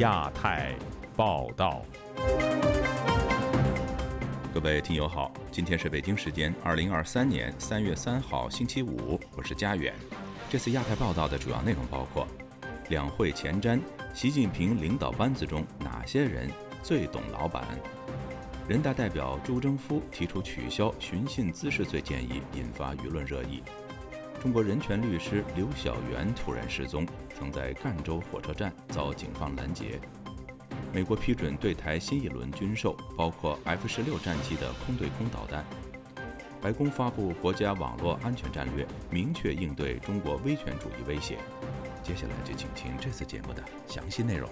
亚太报道。各位听友好，今天是北京时间二零二三年三月三号星期五，我是佳远。这次亚太报道的主要内容包括：两会前瞻，习近平领导班子中哪些人最懂老板？人大代表朱征夫提出取消寻衅滋事罪建议，引发舆论热议。中国人权律师刘晓媛突然失踪，曾在赣州火车站遭警方拦截。美国批准对台新一轮军售，包括 F 十六战机的空对空导弹。白宫发布国家网络安全战略，明确应对中国威权主义威胁。接下来就请听这次节目的详细内容。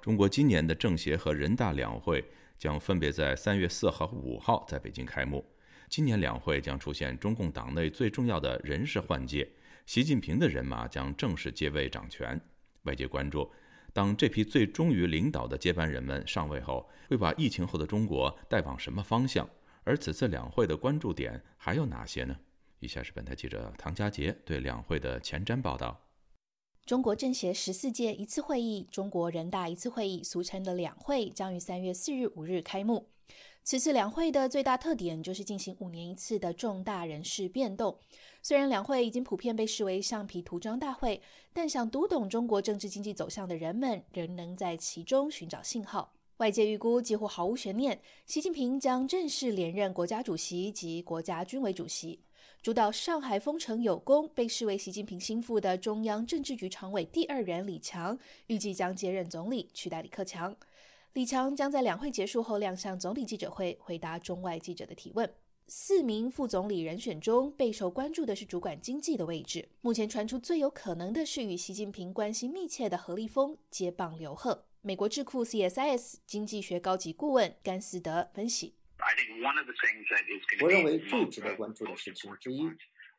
中国今年的政协和人大两会将分别在三月四号和五号在北京开幕。今年两会将出现中共党内最重要的人事换届，习近平的人马将正式接位掌权。外界关注，当这批最忠于领导的接班人们上位后，会把疫情后的中国带往什么方向？而此次两会的关注点还有哪些呢？以下是本台记者唐佳杰对两会的前瞻报道。中国政协十四届一次会议、中国人大一次会议，俗称的两会，将于三月四日、五日开幕。此次两会的最大特点就是进行五年一次的重大人事变动。虽然两会已经普遍被视为橡皮图章大会，但想读懂中国政治经济走向的人们，仍能在其中寻找信号。外界预估几乎毫无悬念，习近平将正式连任国家主席及国家军委主席。主导上海封城有功，被视为习近平心腹的中央政治局常委第二人李强，预计将接任总理，取代李克强。李强将在两会结束后亮相总理记者会，回答中外记者的提问。四名副总理人选中，备受关注的是主管经济的位置。目前传出最有可能的是与习近平关系密切的何立峰接棒刘鹤。美国智库 CSIS 经济学高级顾问甘斯德分析。我认为最值得关注的事情之一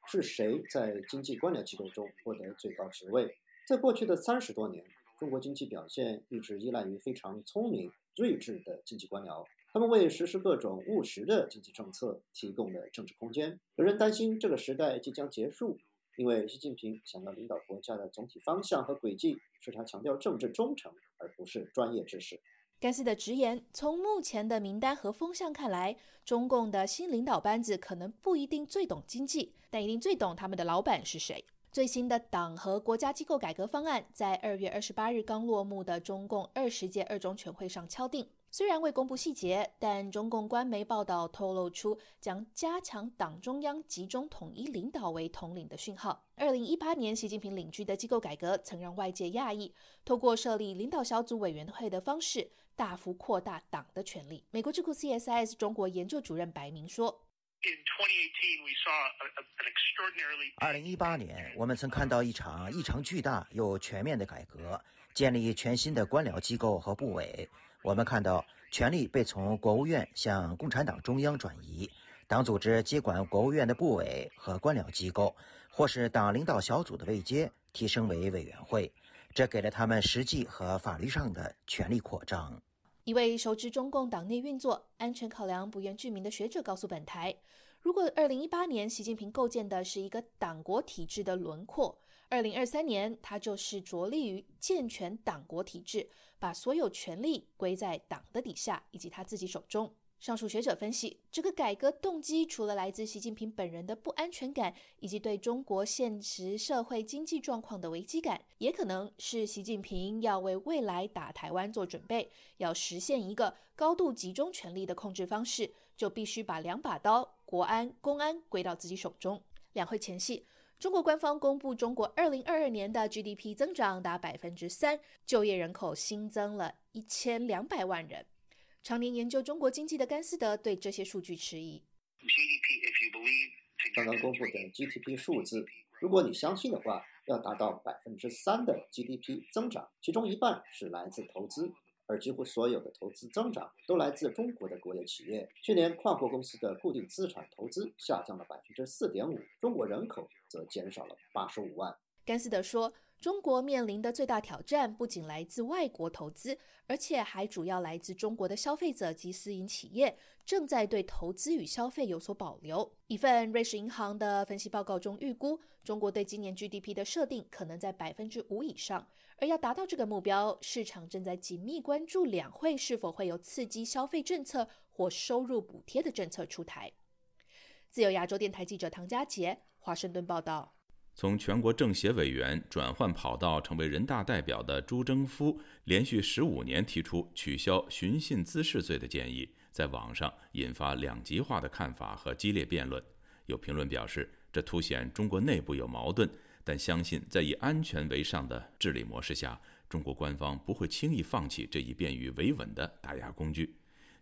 是谁在经济官僚机构中获得最高职位。在过去的三十多年，中国经济表现一直依赖于非常聪明、睿智的经济官僚，他们为实施各种务实的经济政策提供了政治空间。有人担心这个时代即将结束，因为习近平想要领导国家的总体方向和轨迹是他强调政治忠诚，而不是专业知识。甘斯的直言：从目前的名单和风向看来，中共的新领导班子可能不一定最懂经济，但一定最懂他们的老板是谁。最新的党和国家机构改革方案在二月二十八日刚落幕的中共二十届二中全会上敲定。虽然未公布细节，但中共官媒报道透露出将加强党中央集中统一领导为统领的讯号。二零一八年，习近平领军的机构改革曾让外界讶异，透过设立领导小组委员会的方式，大幅扩大党的权力。美国智库 CSIS 中国研究主任白明说：“二零一八年，我们曾看到一场异常巨大又全面的改革，建立全新的官僚机构和部委。”我们看到，权力被从国务院向共产党中央转移，党组织接管国务院的部委和官僚机构，或是党领导小组的位阶提升为委员会，这给了他们实际和法律上的权力扩张。一位熟知中共党内运作、安全考量不愿具名的学者告诉本台：“如果二零一八年习近平构建的是一个党国体制的轮廓二零二三年他就是着力于健全党国体制。”把所有权力归在党的底下以及他自己手中。上述学者分析，这个改革动机除了来自习近平本人的不安全感，以及对中国现实社会经济状况的危机感，也可能是习近平要为未来打台湾做准备。要实现一个高度集中权力的控制方式，就必须把两把刀——国安、公安——归到自己手中。两会前夕。中国官方公布，中国二零二二年的 GDP 增长达百分之三，就业人口新增了一千两百万人。常年研究中国经济的甘斯德对这些数据迟疑。刚刚公布的 GDP 数字，如果你相信的话，要达到百分之三的 GDP 增长，其中一半是来自投资。而几乎所有的投资增长都来自中国的国有企业。去年跨国公司的固定资产投资下降了百分之四点五，中国人口则减少了八十五万。甘斯德说，中国面临的最大挑战不仅来自外国投资，而且还主要来自中国的消费者及私营企业正在对投资与消费有所保留。一份瑞士银行的分析报告中预估，中国对今年 GDP 的设定可能在百分之五以上，而要达到这个目标，市场正在紧密关注两会是否会有刺激消费政策或收入补贴的政策出台。自由亚洲电台记者唐佳杰，华盛顿报道。从全国政协委员转换跑道成为人大代表的朱征夫，连续十五年提出取消寻衅滋事罪的建议，在网上引发两极化的看法和激烈辩论。有评论表示，这凸显中国内部有矛盾，但相信在以安全为上的治理模式下，中国官方不会轻易放弃这一便于维稳的打压工具。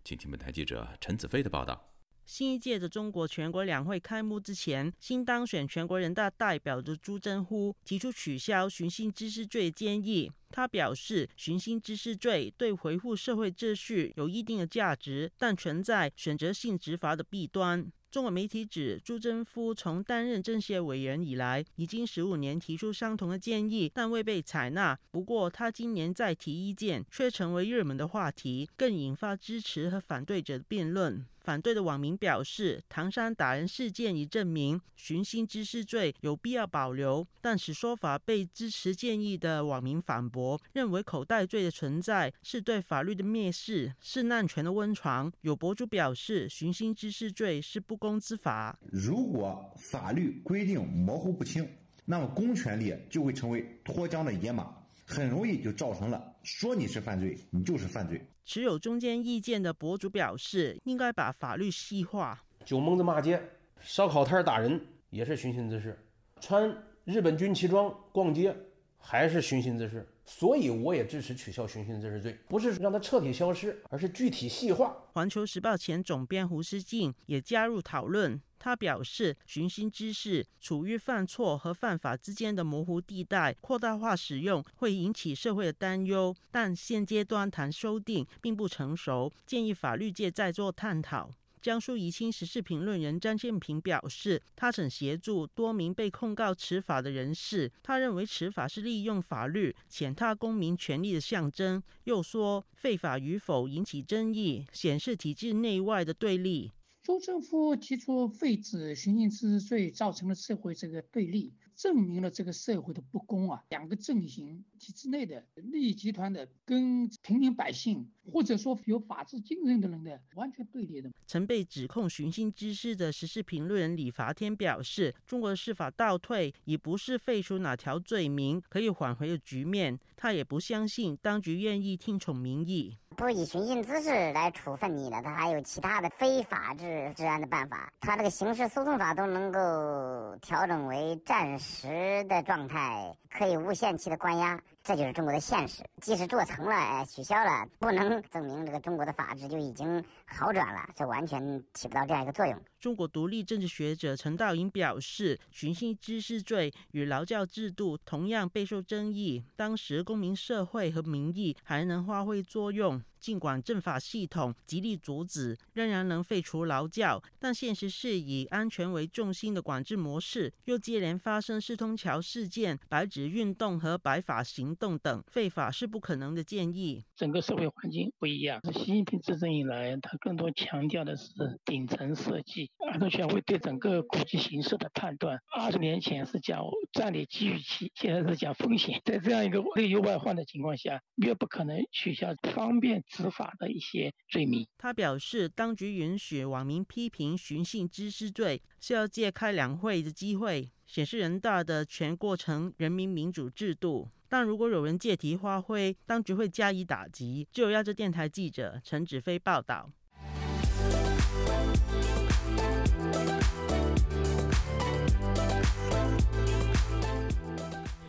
请听本台记者陈子飞的报道。新一届的中国全国两会开幕之前，新当选全国人大代表的朱振夫提出取消寻衅滋事罪建议。他表示，寻衅滋事罪对维护社会秩序有一定的价值，但存在选择性执法的弊端。中国媒体指，朱振夫从担任政协委员以来，已经十五年提出相同的建议，但未被采纳。不过，他今年再提意见，却成为热门的话题，更引发支持和反对者的辩论。反对的网民表示，唐山打人事件已证明寻衅滋事罪有必要保留，但此说法被支持建议的网民反驳，认为口袋罪的存在是对法律的蔑视，是滥权的温床。有博主表示，寻衅滋事罪是不公之法。如果法律规定模糊不清，那么公权力就会成为脱缰的野马，很容易就造成了说你是犯罪，你就是犯罪。持有中间意见的博主表示，应该把法律细化。酒蒙子骂街、烧烤摊打人也是寻衅滋事，穿日本军旗装逛街还是寻衅滋事。所以我也支持取消寻衅滋事罪，不是让它彻底消失，而是具体细化。环球时报前总编胡思静也加入讨论。他表示，寻衅滋事处于犯错和犯法之间的模糊地带，扩大化使用会引起社会的担忧。但现阶段谈修订并不成熟，建议法律界再做探讨。江苏宜兴时事评论人张建平表示，他曾协助多名被控告持法的人士。他认为持法是利用法律践踏公民权利的象征。又说，废法与否引起争议，显示体制内外的对立。州政府提出废止寻衅滋事罪，造成了社会这个对立。证明了这个社会的不公啊！两个阵营体制内的利益集团的跟平民百姓，或者说有法治精神的人的完全对立的。曾被指控寻衅滋事的时事评论人李伐天表示：“中国的司法倒退，已不是废除哪条罪名可以挽回的局面。他也不相信当局愿意听从民意。不以寻衅滋事来处分你的，他还有其他的非法治治安的办法。他这个刑事诉讼法都能够调整为暂时。”时的状态可以无限期的关押，这就是中国的现实。即使做成了，取消了，不能证明这个中国的法治就已经好转了，这完全起不到这样一个作用。中国独立政治学者陈道颖表示，寻衅滋事罪与劳教制度同样备受争议。当时公民社会和民意还能发挥作用。尽管政法系统极力阻止，仍然能废除劳教，但现实是以安全为重心的管制模式，又接连发生四通桥事件、白纸运动和白法行动等，废法是不可能的建议。整个社会环境不一样，习近平执政以来，他更多强调的是顶层设计，安全会对整个国际形势的判断。二十年前是讲战略机遇期，现在是讲风险。在这样一个内忧外患的情况下，越不可能取消方便。执法的一些罪名。他表示，当局允许网民批评寻衅滋事罪，是要借开两会的机会，显示人大的全过程人民民主制度。但如果有人借题发挥，当局会加以打击。就有亚洲电台记者陈子飞报道。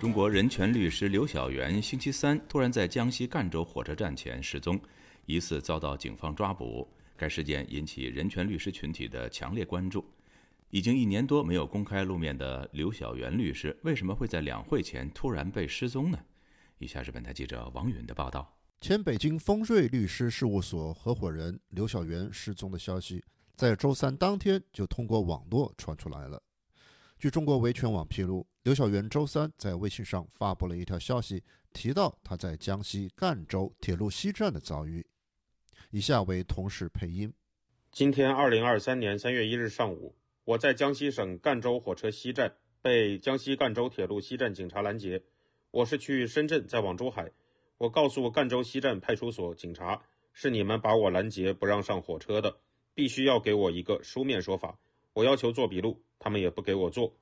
中国人权律师刘晓元星期三突然在江西赣州火车站前失踪，疑似遭到警方抓捕。该事件引起人权律师群体的强烈关注。已经一年多没有公开露面的刘晓元律师，为什么会在两会前突然被失踪呢？以下是本台记者王允的报道。前北京丰瑞律师事务所合伙人刘晓元失踪的消息，在周三当天就通过网络传出来了。据中国维权网披露，刘晓元周三在微信上发布了一条消息，提到他在江西赣州铁路西站的遭遇。以下为同事配音：今天二零二三年三月一日上午，我在江西省赣州火车西站被江西赣州铁路西站警察拦截。我是去深圳再往珠海，我告诉赣州西站派出所警察，是你们把我拦截不让上火车的，必须要给我一个书面说法。我要求做笔录，他们也不给我做。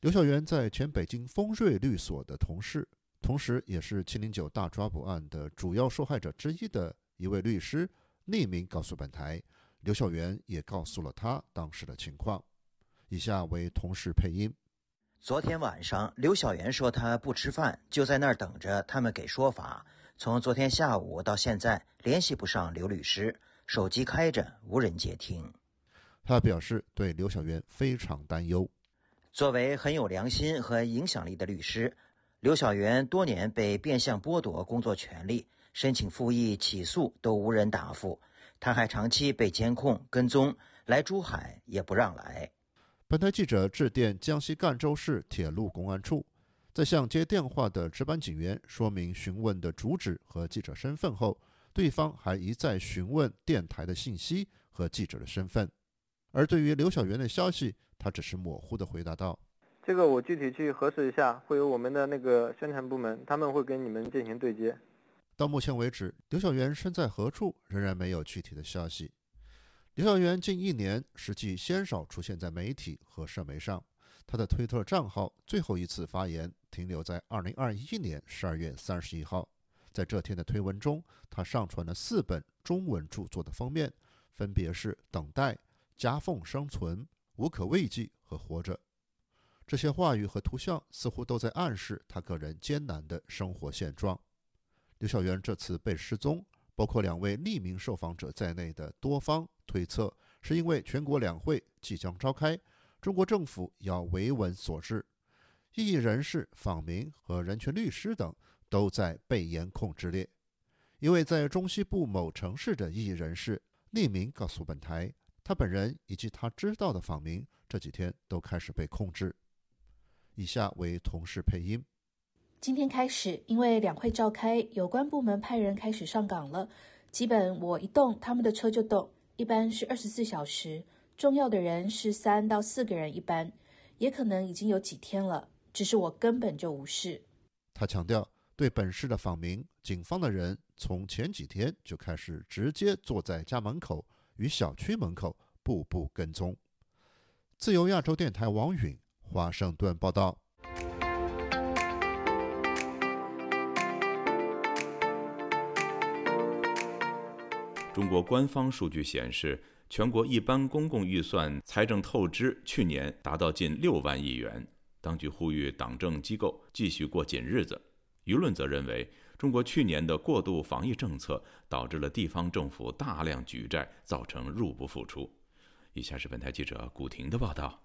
刘晓元在前北京丰瑞律所的同事，同时也是七零九大抓捕案的主要受害者之一的一位律师，匿名告诉本台，刘晓元也告诉了他当时的情况。以下为同事配音：昨天晚上，刘晓元说他不吃饭，就在那儿等着他们给说法。从昨天下午到现在，联系不上刘律师，手机开着，无人接听。他表示对刘晓媛非常担忧。作为很有良心和影响力的律师，刘晓媛多年被变相剥夺工作权利，申请复议、起诉都无人答复。他还长期被监控跟踪，来珠海也不让来。本台记者致电江西赣州市铁路公安处，在向接电话的值班警员说明询问的主旨和记者身份后，对方还一再询问电台的信息和记者的身份。而对于刘晓元的消息，他只是模糊地回答道：“这个我具体去核实一下，会有我们的那个宣传部门，他们会跟你们进行对接。”到目前为止，刘晓元身在何处仍然没有具体的消息。刘晓元近一年实际鲜少出现在媒体和社媒上，他的推特账号最后一次发言停留在2021年12月31号。在这天的推文中，他上传了四本中文著作的封面，分别是《等待》。夹缝生存、无可慰藉和活着，这些话语和图像似乎都在暗示他个人艰难的生活现状。刘晓元这次被失踪，包括两位匿名受访者在内的多方推测，是因为全国两会即将召开，中国政府要维稳所致。异议人士、访民和人权律师等都在被严控之列。一位在中西部某城市的异议人士匿名告诉本台。他本人以及他知道的访民这几天都开始被控制。以下为同事配音。今天开始，因为两会召开，有关部门派人开始上岗了。基本我一动，他们的车就动，一般是二十四小时。重要的人是三到四个人一班，也可能已经有几天了。只是我根本就无视。他强调，对本市的访民，警方的人从前几天就开始直接坐在家门口。与小区门口步步跟踪。自由亚洲电台王允华盛顿报道。中国官方数据显示，全国一般公共预算财政透支去年达到近六万亿元。当局呼吁党政机构继续过紧日子。舆论则认为。中国去年的过度防疫政策导致了地方政府大量举债，造成入不敷出。以下是本台记者古婷的报道。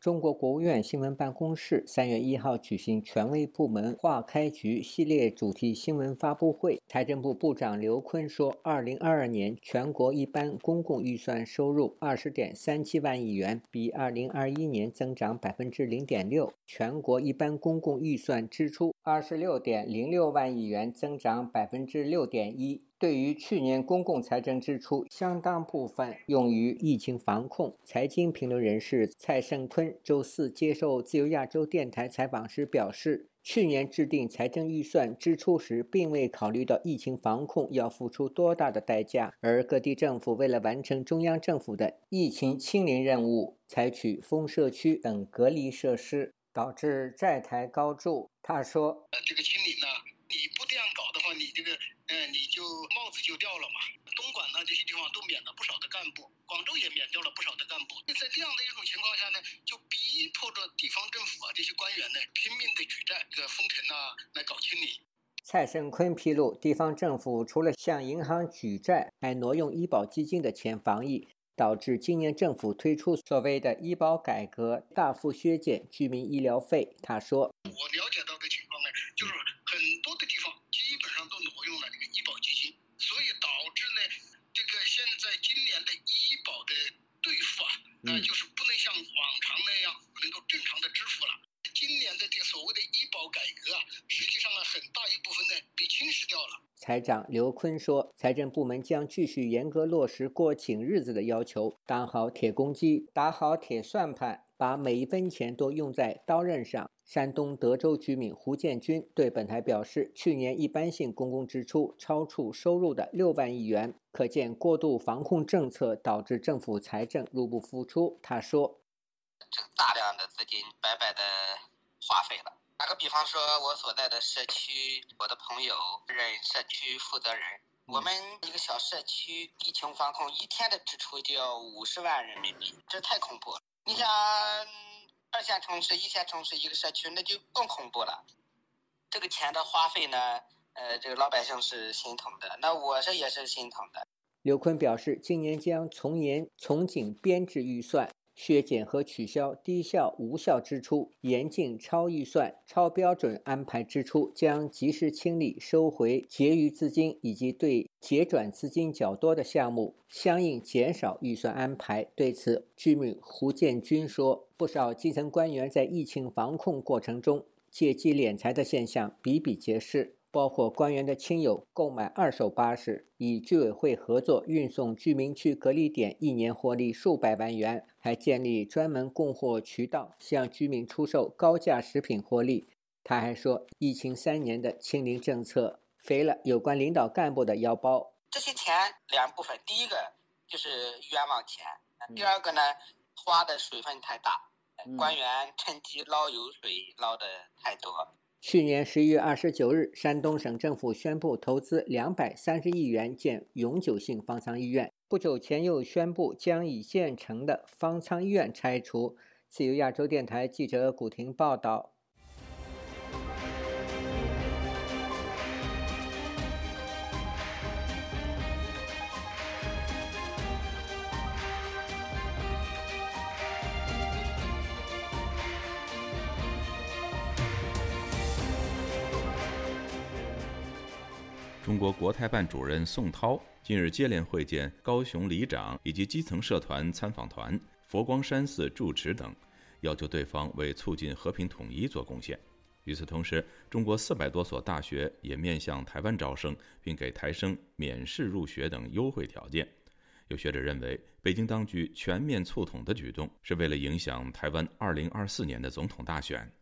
中国国务院新闻办公室三月一号举行权威部门化开局系列主题新闻发布会，财政部部长刘昆说，二零二二年全国一般公共预算收入二十点三七万亿元，比二零二一年增长百分之零点六；全国一般公共预算支出二十六点零六万亿元，增长百分之六点一。对于去年公共财政支出，相当部分用于疫情防控。财经评论人士蔡胜坤周四接受自由亚洲电台采访时表示，去年制定财政预算支出时，并未考虑到疫情防控要付出多大的代价，而各地政府为了完成中央政府的疫情清零任务，采取封社区等隔离设施，导致债台高筑。他说：“呃这个清理呢，你不这样搞的话，你这个。”嗯，你就帽子就掉了嘛。东莞呢这些地方都免了不少的干部，广州也免掉了不少的干部。那在这样的一种情况下呢，就逼迫着地方政府啊这些官员呢拼命的举债，这个封城啊来搞清理。蔡胜坤披露，地方政府除了向银行举债，还挪用医保基金的钱防疫，导致今年政府推出所谓的医保改革大幅削减居民医疗费。他说我了解到的情况呢就是很多的地方基本上都挪用了这个医保基金所以导致呢这个现在今年的医保的兑付啊那就是不能像往常那样能够正常的支付了。今年的这所谓的医保改革啊实际上呢很大一部分呢被侵蚀掉了。财长刘坤说，财政部门将继续严格落实过紧日子的要求，当好铁公鸡，打好铁算盘，把每一分钱都用在刀刃上。山东德州居民胡建军对本台表示，去年一般性公共支出超出收入的六万亿元，可见过度防控政策导致政府财政入不敷出。他说：“这大量的资金白白的花费了。打个比方说，我所在的社区，我的朋友任社区负责人，我们一个小社区疫情防控一天的支出就要五十万人民币，这太恐怖了。你想。”二线城市、一线城市一个社区，那就更恐怖了。这个钱的花费呢，呃，这个老百姓是心疼的，那我这也是心疼的。刘坤表示，今年将从严从紧编制预算。削减和取消低效无效支出，严禁超预算、超标准安排支出，将及时清理、收回结余资金，以及对结转资金较多的项目相应减少预算安排。对此，居民胡建军说：“不少基层官员在疫情防控过程中借机敛财的现象比比皆是。”包括官员的亲友购买二手巴士，与居委会合作运送居民区隔离点，一年获利数百万元；还建立专门供货渠道，向居民出售高价食品获利。他还说，疫情三年的清零政策肥了有关领导干部的腰包。这些钱两部分，第一个就是冤枉钱，第二个呢，花的水分太大，官员趁机捞油水捞的太多。去年十一月二十九日，山东省政府宣布投资两百三十亿元建永久性方舱医院。不久前又宣布将已建成的方舱医院拆除。自由亚洲电台记者古婷报道。中国国台办主任宋涛近日接连会见高雄里长以及基层社团参访团、佛光山寺住持等，要求对方为促进和平统一做贡献。与此同时，中国四百多所大学也面向台湾招生，并给台生免试入学等优惠条件。有学者认为，北京当局全面促统的举动是为了影响台湾2024年的总统大选。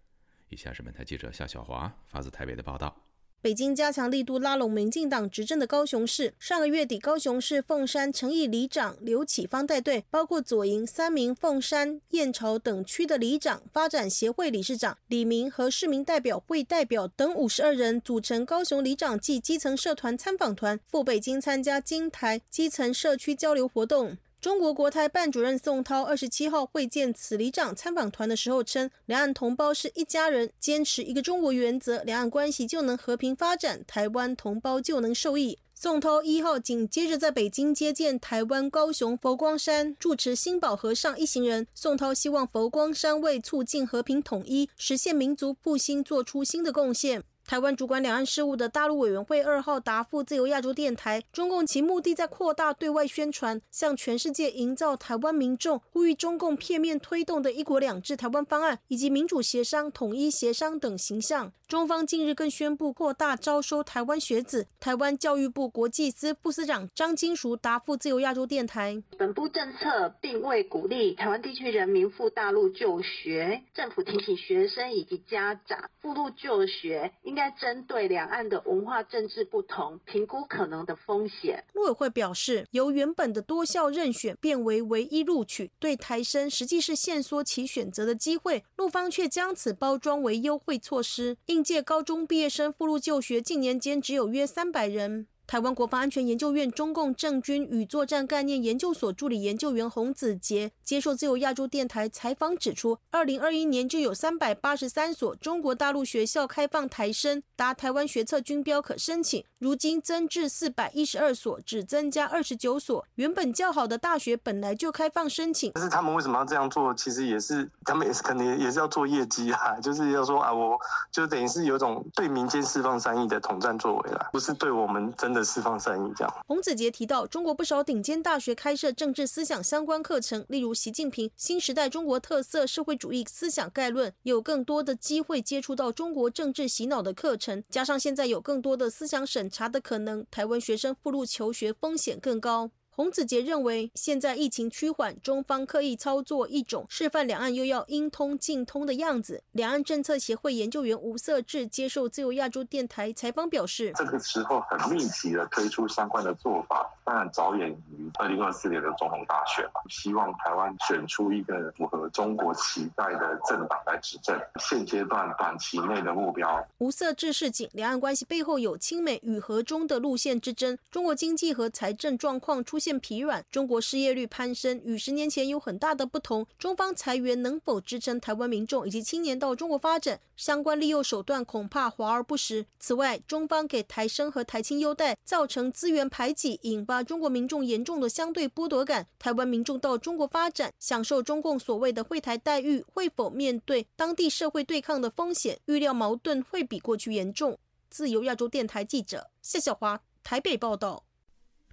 以下是本台记者夏小华发自台北的报道。北京加强力度拉拢民进党执政的高雄市，上个月底，高雄市凤山诚义里长刘启芳带队，包括左营、三名、凤山、燕巢等区的里长、发展协会理事长李明和市民代表会代表等五十二人，组成高雄里长暨基层社团参访团，赴北京参加金台基层社区交流活动。中国国台办主任宋涛二十七号会见此里长参访团的时候称，两岸同胞是一家人，坚持一个中国原则，两岸关系就能和平发展，台湾同胞就能受益。宋涛一号紧接着在北京接见台湾高雄佛光山住持新宝和尚一行人。宋涛希望佛光山为促进和平统一、实现民族复兴做出新的贡献。台湾主管两岸事务的大陆委员会二号答复自由亚洲电台，中共其目的在扩大对外宣传，向全世界营造台湾民众呼吁中共片面推动的一国两制台湾方案以及民主协商、统一协商等形象。中方近日更宣布扩大招收台湾学子。台湾教育部国际司副司长张金淑答复自由亚洲电台，本部政策并未鼓励台湾地区人民赴大陆就学，政府提醒学生以及家长赴陆就学应。应该针对两岸的文化政治不同，评估可能的风险。陆委会表示，由原本的多校任选变为唯一录取，对台生实际是限缩其选择的机会。陆方却将此包装为优惠措施。应届高中毕业生赴陆就学，近年间只有约三百人。台湾国防安全研究院中共政军与作战概念研究所助理研究员洪子杰接受自由亚洲电台采访指出，二零二一年就有三百八十三所中国大陆学校开放台生达台湾学测军标可申请，如今增至四百一十二所，只增加二十九所。原本较好的大学本来就开放申请，但是他们为什么要这样做？其实也是他们也是肯定也是要做业绩啊，就是要说啊，我就等于是有种对民间释放善意的统战作为啦，不是对我们真的。释放善意，这样。洪子杰提到，中国不少顶尖大学开设政治思想相关课程，例如习近平新时代中国特色社会主义思想概论，有更多的机会接触到中国政治洗脑的课程。加上现在有更多的思想审审查的可能，台湾学生赴陆求学风险更高。洪子杰认为，现在疫情趋缓，中方刻意操作一种示范两岸又要应通尽通的样子。两岸政策协会研究员吴色志接受自由亚洲电台采访表示：“这个时候很密集的推出相关的做法，当然着眼于二零二四年的总统大选嘛，希望台湾选出一个符合中国期待的政党来执政。现阶段短期内的目标。”吴色志示警，两岸关系背后有亲美与和中的路线之争，中国经济和财政状况出现。疲软，中国失业率攀升，与十年前有很大的不同。中方裁员能否支撑台湾民众以及青年到中国发展？相关利诱手段恐怕华而不实。此外，中方给台生和台青优待，造成资源排挤，引发中国民众严重的相对剥夺感。台湾民众到中国发展，享受中共所谓的惠台待遇，会否面对当地社会对抗的风险？预料矛盾会比过去严重。自由亚洲电台记者谢小华台北报道。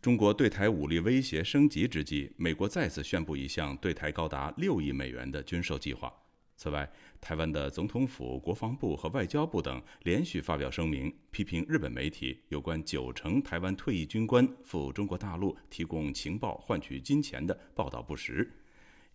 中国对台武力威胁升级之际，美国再次宣布一项对台高达六亿美元的军售计划。此外，台湾的总统府、国防部和外交部等连续发表声明，批评日本媒体有关九成台湾退役军官赴中国大陆提供情报换取金钱的报道不实。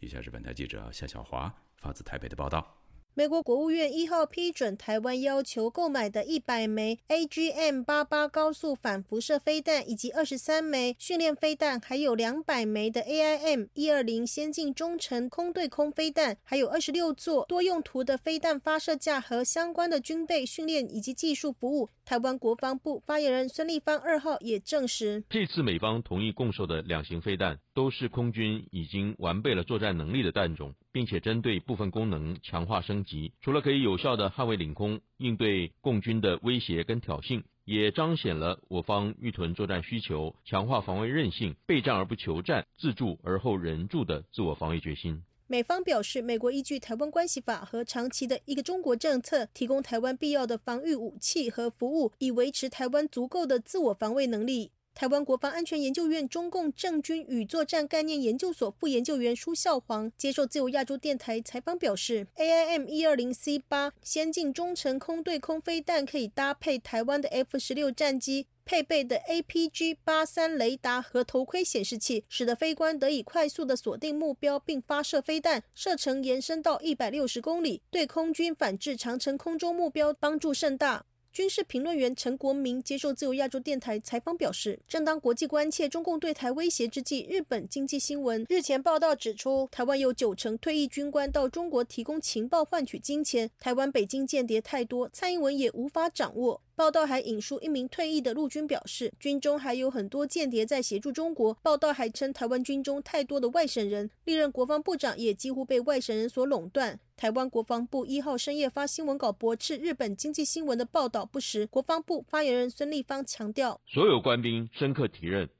以下是本台记者夏小华发自台北的报道。美国国务院一号批准台湾要求购买的一百枚 AGM 八八高速反辐射飞弹，以及二十三枚训练飞弹，还有两百枚的 AIM 一二零先进中程空对空飞弹，还有二十六座多用途的飞弹发射架和相关的军备训练以及技术服务。台湾国防部发言人孙立方二号也证实，这次美方同意供售的两型飞弹，都是空军已经完备了作战能力的弹种，并且针对部分功能强化升级。除了可以有效的捍卫领空，应对共军的威胁跟挑衅，也彰显了我方预屯作战需求、强化防卫韧性、备战而不求战、自助而后人助的自我防卫决心。美方表示，美国依据《台湾关系法》和长期的一个中国政策，提供台湾必要的防御武器和服务，以维持台湾足够的自我防卫能力。台湾国防安全研究院中共政军与作战概念研究所副研究员舒孝煌接受自由亚洲电台采访表示，AIM 一二零 C 八先进中程空对空飞弹可以搭配台湾的 F 十六战机。配备的 APG 八三雷达和头盔显示器，使得飞官得以快速的锁定目标并发射飞弹，射程延伸到一百六十公里，对空军反制长城空中目标帮助甚大。军事评论员陈国民接受自由亚洲电台采访表示，正当国际关切中共对台威胁之际，日本经济新闻日前报道指出，台湾有九成退役军官到中国提供情报换取金钱，台湾北京间谍太多，蔡英文也无法掌握。报道还引述一名退役的陆军表示，军中还有很多间谍在协助中国。报道还称，台湾军中太多的外省人，历任国防部长也几乎被外省人所垄断。台湾国防部一号深夜发新闻稿驳斥日本经济新闻的报道不实。国防部发言人孙立方强调，所有官兵深刻体认，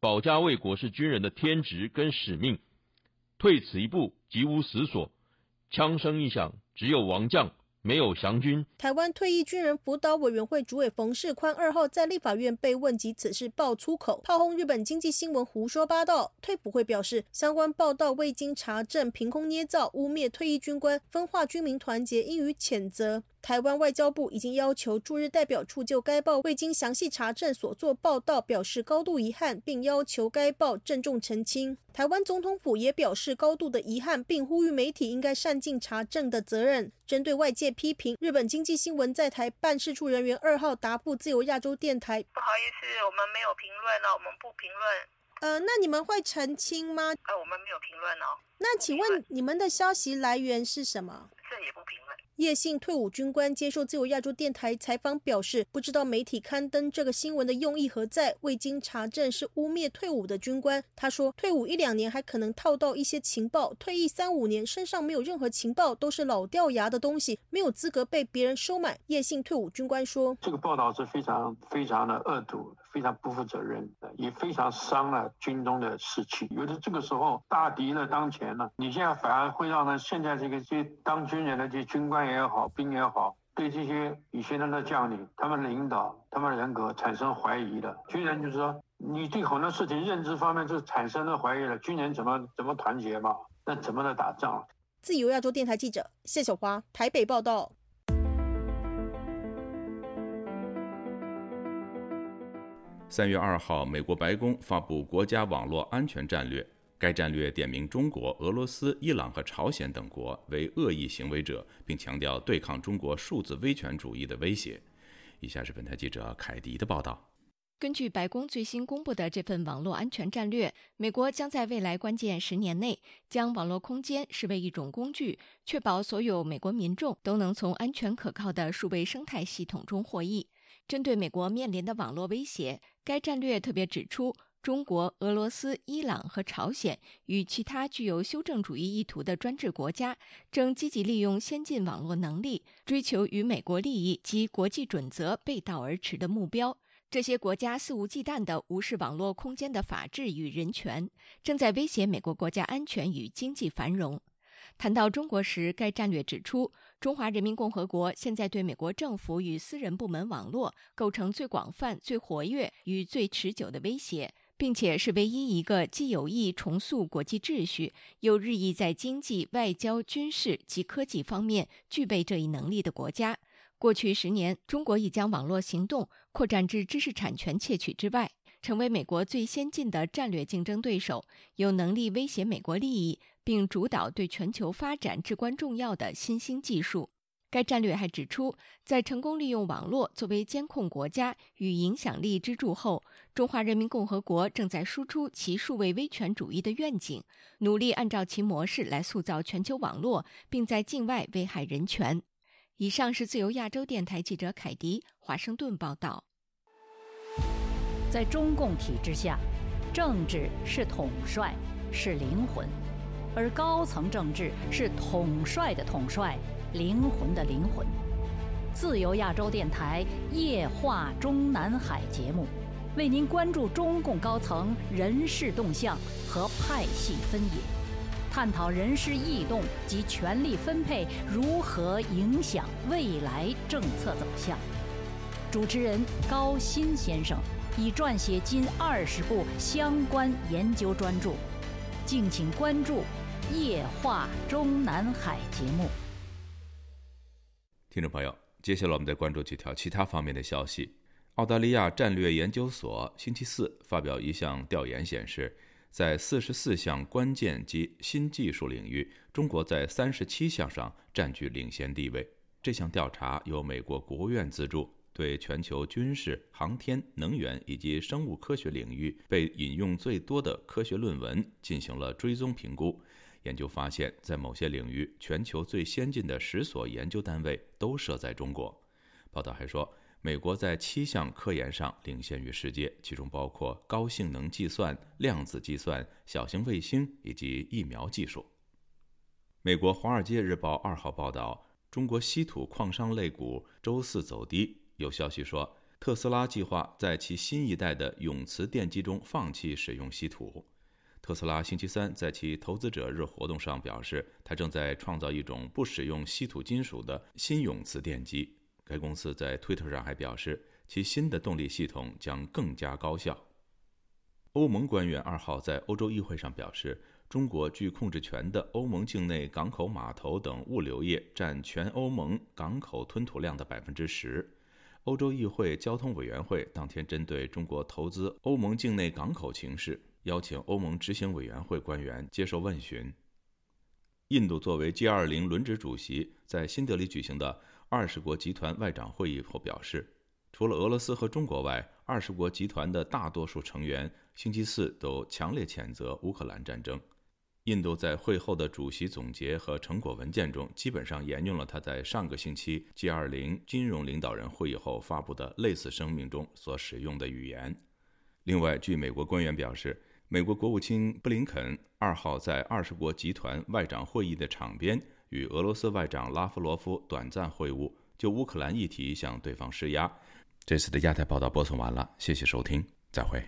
保家卫国是军人的天职跟使命，退此一步即无死所，枪声一响，只有亡将。没有降军。台湾退役军人辅导委员会主委冯世宽二号在立法院被问及此事，爆粗口，炮轰日本经济新闻胡说八道。退辅会表示，相关报道未经查证，凭空捏造，污蔑退役军官，分化军民团结，应予谴责。台湾外交部已经要求驻日代表处就该报未经详细查证所做报道表示高度遗憾，并要求该报郑重澄清。台湾总统府也表示高度的遗憾，并呼吁媒体应该善尽查证的责任。针对外界批评，日本经济新闻在台办事处人员二号答复自由亚洲电台：不好意思，我们没有评论了，我们不评论。呃，那你们会澄清吗？呃，我们没有评论哦。那请问你们的消息来源是什么？这也不评论。叶姓退伍军官接受自由亚洲电台采访表示，不知道媒体刊登这个新闻的用意何在，未经查证是污蔑退伍的军官。他说，退伍一两年还可能套到一些情报，退役三五年身上没有任何情报，都是老掉牙的东西，没有资格被别人收买。叶姓退伍军官说，这个报道是非常非常的恶毒。非常不负责任，也非常伤了军中的士气。有的这个时候大敌呢当前了，你现在反而会让呢现在这个这当军人的这军官也好，兵也好，对这些以前的将领、他们领导、他们人格产生怀疑的。军人就是说，你对很多事情认知方面就产生了怀疑了。军人怎么怎么团结嘛？那怎么来打仗？自由亚洲电台记者谢小华台北报道。三月二号，美国白宫发布国家网络安全战略，该战略点名中国、俄罗斯、伊朗和朝鲜等国为恶意行为者，并强调对抗中国数字威权主义的威胁。以下是本台记者凯迪的报道。根据白宫最新公布的这份网络安全战略，美国将在未来关键十年内将网络空间视为一种工具，确保所有美国民众都能从安全可靠的数位生态系统中获益。针对美国面临的网络威胁，该战略特别指出，中国、俄罗斯、伊朗和朝鲜与其他具有修正主义意图的专制国家正积极利用先进网络能力，追求与美国利益及国际准则背道而驰的目标。这些国家肆无忌惮地无视网络空间的法治与人权，正在威胁美国国家安全与经济繁荣。谈到中国时，该战略指出，中华人民共和国现在对美国政府与私人部门网络构成最广泛、最活跃与最持久的威胁，并且是唯一一个既有意重塑国际秩序，又日益在经济、外交、军事及科技方面具备这一能力的国家。过去十年，中国已将网络行动扩展至知识产权窃取之外，成为美国最先进的战略竞争对手，有能力威胁美国利益。并主导对全球发展至关重要的新兴技术。该战略还指出，在成功利用网络作为监控国家与影响力支柱后，中华人民共和国正在输出其数位威权主义的愿景，努力按照其模式来塑造全球网络，并在境外危害人权。以上是自由亚洲电台记者凯迪华盛顿报道。在中共体制下，政治是统帅，是灵魂。而高层政治是统帅的统帅，灵魂的灵魂。自由亚洲电台夜话中南海节目，为您关注中共高层人事动向和派系分野，探讨人事异动及权力分配如何影响未来政策走向。主持人高鑫先生已撰写近二十部相关研究专著，敬请关注。夜话中南海节目，听众朋友，接下来我们再关注几条其他方面的消息。澳大利亚战略研究所星期四发表一项调研显示，在四十四项关键及新技术领域，中国在三十七项上占据领先地位。这项调查由美国国务院资助。对全球军事、航天、能源以及生物科学领域被引用最多的科学论文进行了追踪评估。研究发现，在某些领域，全球最先进的十所研究单位都设在中国。报道还说，美国在七项科研上领先于世界，其中包括高性能计算、量子计算、小型卫星以及疫苗技术。美国《华尔街日报》二号报道，中国稀土矿商类股周四走低。有消息说，特斯拉计划在其新一代的永磁电机中放弃使用稀土。特斯拉星期三在其投资者日活动上表示，它正在创造一种不使用稀土金属的新永磁电机。该公司在推特上还表示，其新的动力系统将更加高效。欧盟官员二号在欧洲议会上表示，中国具控制权的欧盟境内港口码头等物流业占全欧盟港口吞吐量的百分之十。欧洲议会交通委员会当天针对中国投资欧盟境内港口情势，邀请欧盟执行委员会官员接受问询。印度作为 G20 轮值主席，在新德里举行的二十国集团外长会议后表示，除了俄罗斯和中国外，二十国集团的大多数成员星期四都强烈谴责乌克兰战争。印度在会后的主席总结和成果文件中，基本上沿用了他在上个星期 G20 金融领导人会议后发布的类似声明中所使用的语言。另外，据美国官员表示，美国国务卿布林肯二号在二十国集团外长会议的场边与俄罗斯外长拉夫罗夫短暂会晤，就乌克兰议题向对方施压。这次的亚太报道播送完了，谢谢收听，再会。